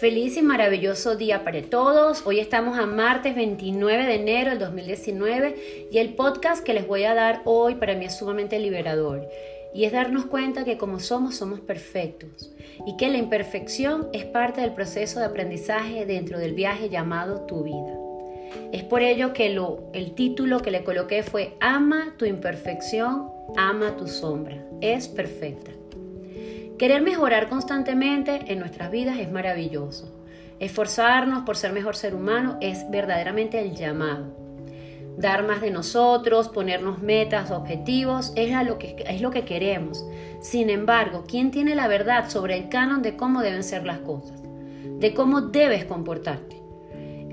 Feliz y maravilloso día para todos. Hoy estamos a martes 29 de enero del 2019 y el podcast que les voy a dar hoy para mí es sumamente liberador y es darnos cuenta que como somos somos perfectos y que la imperfección es parte del proceso de aprendizaje dentro del viaje llamado tu vida. Es por ello que el título que le coloqué fue Ama tu imperfección, ama tu sombra. Es perfecta. Querer mejorar constantemente en nuestras vidas es maravilloso. Esforzarnos por ser mejor ser humano es verdaderamente el llamado. Dar más de nosotros, ponernos metas, objetivos, es, lo que, es lo que queremos. Sin embargo, ¿quién tiene la verdad sobre el canon de cómo deben ser las cosas? De cómo debes comportarte.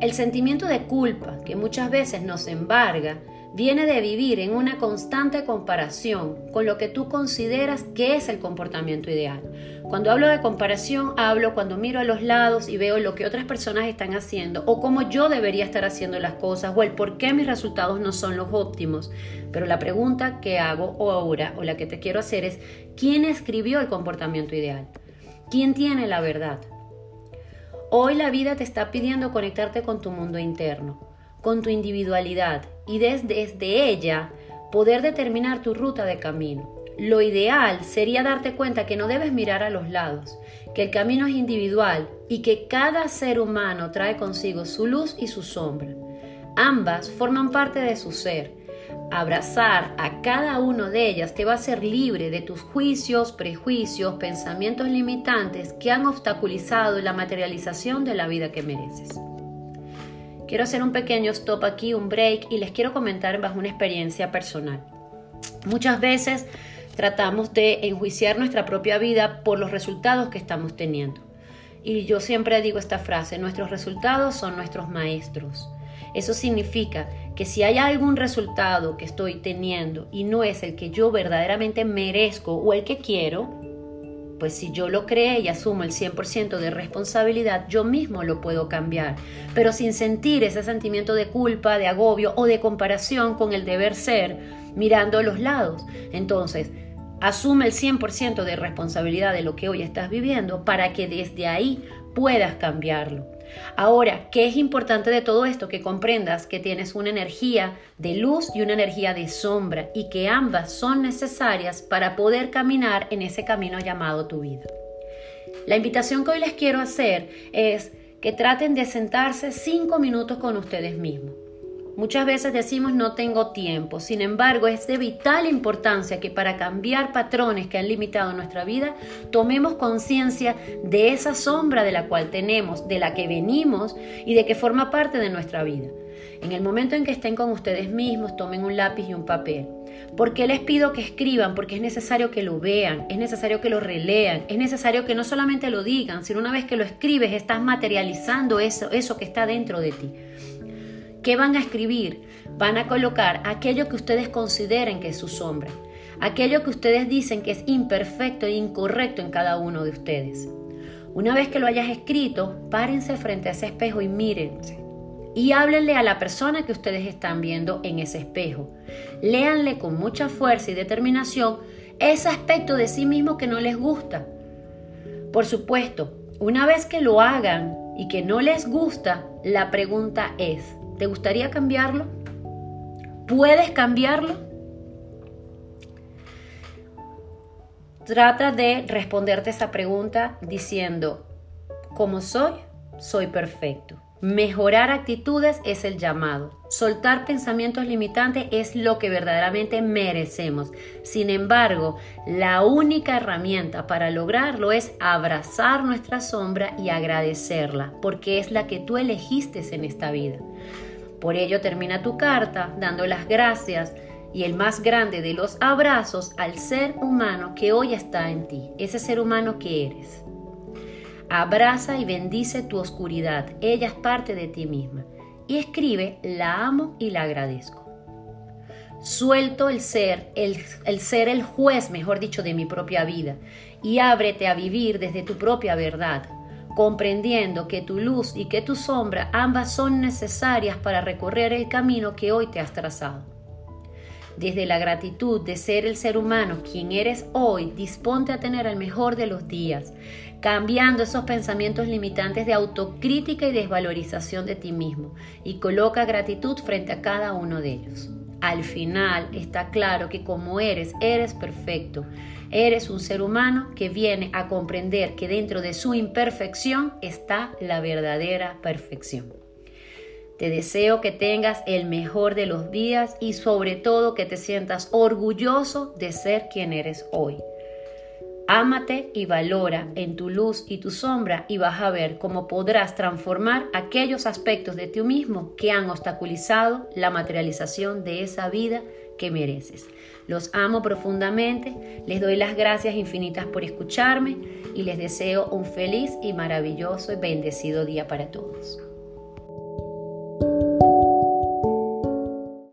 El sentimiento de culpa que muchas veces nos embarga viene de vivir en una constante comparación con lo que tú consideras que es el comportamiento ideal. Cuando hablo de comparación, hablo cuando miro a los lados y veo lo que otras personas están haciendo o cómo yo debería estar haciendo las cosas o el por qué mis resultados no son los óptimos. Pero la pregunta que hago ahora o la que te quiero hacer es, ¿quién escribió el comportamiento ideal? ¿Quién tiene la verdad? Hoy la vida te está pidiendo conectarte con tu mundo interno con tu individualidad y desde, ella poder determinar tu ruta de camino. Lo ideal sería darte cuenta que no debes mirar a los lados, que el camino es individual y que cada ser humano trae consigo su luz y su sombra. Ambas forman parte de su ser. Abrazar a cada una de ellas te va a hacer libre de tus juicios, prejuicios, pensamientos limitantes que han obstaculizado la materialización de la vida que mereces. Quiero hacer un pequeño stop aquí, un break, y les quiero comentar bajo una experiencia personal. Muchas veces tratamos de enjuiciar nuestra propia vida por los resultados que estamos teniendo. Y yo siempre digo esta frase, nuestros resultados son nuestros maestros. Eso significa que si hay algún resultado que estoy teniendo y no es el que yo verdaderamente merezco o el que quiero, pues si yo lo creé y asumo el 100% de responsabilidad, yo mismo lo puedo cambiar, pero sin sentir ese sentimiento de culpa, de agobio o de comparación con el deber ser, mirando a los lados. Entonces, asume el 100% de responsabilidad de lo que hoy estás viviendo para que desde ahí puedas cambiarlo. Ahora, ¿qué es importante de todo esto? Que comprendas que tienes una energía de luz y una energía de sombra y que ambas son necesarias para poder caminar en ese camino llamado tu vida. La invitación que hoy les quiero hacer es que traten de sentarse cinco minutos con ustedes mismos Muchas veces decimos no tengo tiempo, sin embargo es de vital importancia que para cambiar patrones que han limitado nuestra vida, tomemos conciencia de esa sombra de la cual tenemos, de la que venimos y de que forma parte de nuestra vida. En el momento en que estén con ustedes mismos, tomen un lápiz y un papel. ¿Por qué les pido que escriban? Porque es necesario que lo vean, es necesario que lo relean, es necesario que no solamente lo digan, sino una vez que lo escribes estás materializando eso, eso que está dentro de ti. ¿Qué van a escribir? Van a colocar aquello que ustedes consideren que es su sombra, aquello que ustedes dicen que es imperfecto e incorrecto en cada uno de ustedes. Una vez que lo hayas escrito, párense frente a ese espejo y mírense. Y háblenle a la persona que ustedes están viendo en ese espejo. Léanle con mucha fuerza y determinación ese aspecto de sí mismo que no les gusta. Por supuesto, una vez que lo hagan y que no les gusta, la pregunta es, ¿Te gustaría cambiarlo? ¿Puedes cambiarlo? Trata de responderte esa pregunta diciendo, como soy, soy perfecto. Mejorar actitudes es el llamado. Soltar pensamientos limitantes es lo que verdaderamente merecemos. Sin embargo, la única herramienta para lograrlo es abrazar nuestra sombra y agradecerla, porque es la que tú elegiste en esta vida. Por ello termina tu carta dando las gracias y el más grande de los abrazos al ser humano que hoy está en ti, ese ser humano que eres. Abraza y bendice tu oscuridad, ella es parte de ti misma. Y escribe, la amo y la agradezco. Suelto el ser, el, ser el juez, mejor dicho, de mi propia vida, y ábrete a vivir desde tu propia verdad, comprendiendo que tu luz y que tu sombra ambas son necesarias para recorrer el camino que hoy te has trazado. Desde la gratitud de ser el ser humano quien eres hoy, disponte a tener el mejor de los días, cambiando esos pensamientos limitantes de autocrítica y desvalorización de ti mismo y coloca gratitud frente a cada uno de ellos. Al final está claro que como eres, eres perfecto. Eres un ser humano que viene a comprender que dentro de su imperfección está la verdadera perfección. Te deseo que tengas el mejor de los días y sobre todo que te sientas orgulloso de ser quien eres hoy. Ámate y valora en tu luz y tu sombra y vas a ver cómo podrás transformar aquellos aspectos de ti mismo que han obstaculizado la materialización de esa vida que mereces. Los amo profundamente, les doy las gracias infinitas por escucharme y les deseo un feliz y maravilloso y bendecido día para todos.